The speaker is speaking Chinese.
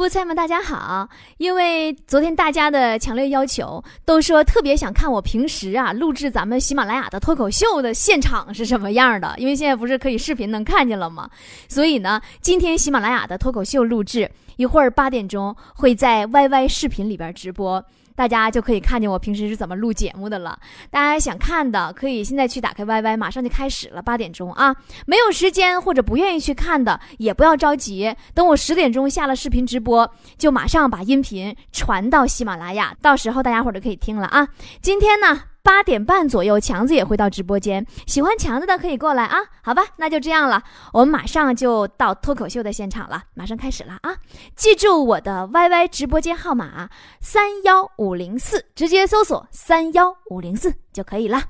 菠菜们，大家好！因为昨天大家的强烈要求，都说特别想看我平时啊录制咱们喜马拉雅的脱口秀的现场是什么样的。因为现在不是可以视频能看见了吗？所以呢，今天喜马拉雅的脱口秀录制，一会儿八点钟会在 YY 视频里边直播。大家就可以看见我平时是怎么录节目的了。大家想看的，可以现在去打开 YY，马上就开始了，八点钟啊。没有时间或者不愿意去看的，也不要着急，等我十点钟下了视频直播，播就马上把音频传到喜马拉雅，到时候大家伙就可以听了啊。今天呢？八点半左右，强子也会到直播间。喜欢强子的可以过来啊，好吧，那就这样了。我们马上就到脱口秀的现场了，马上开始了啊！记住我的 YY 直播间号码三幺五零四，直接搜索三幺五零四就可以了。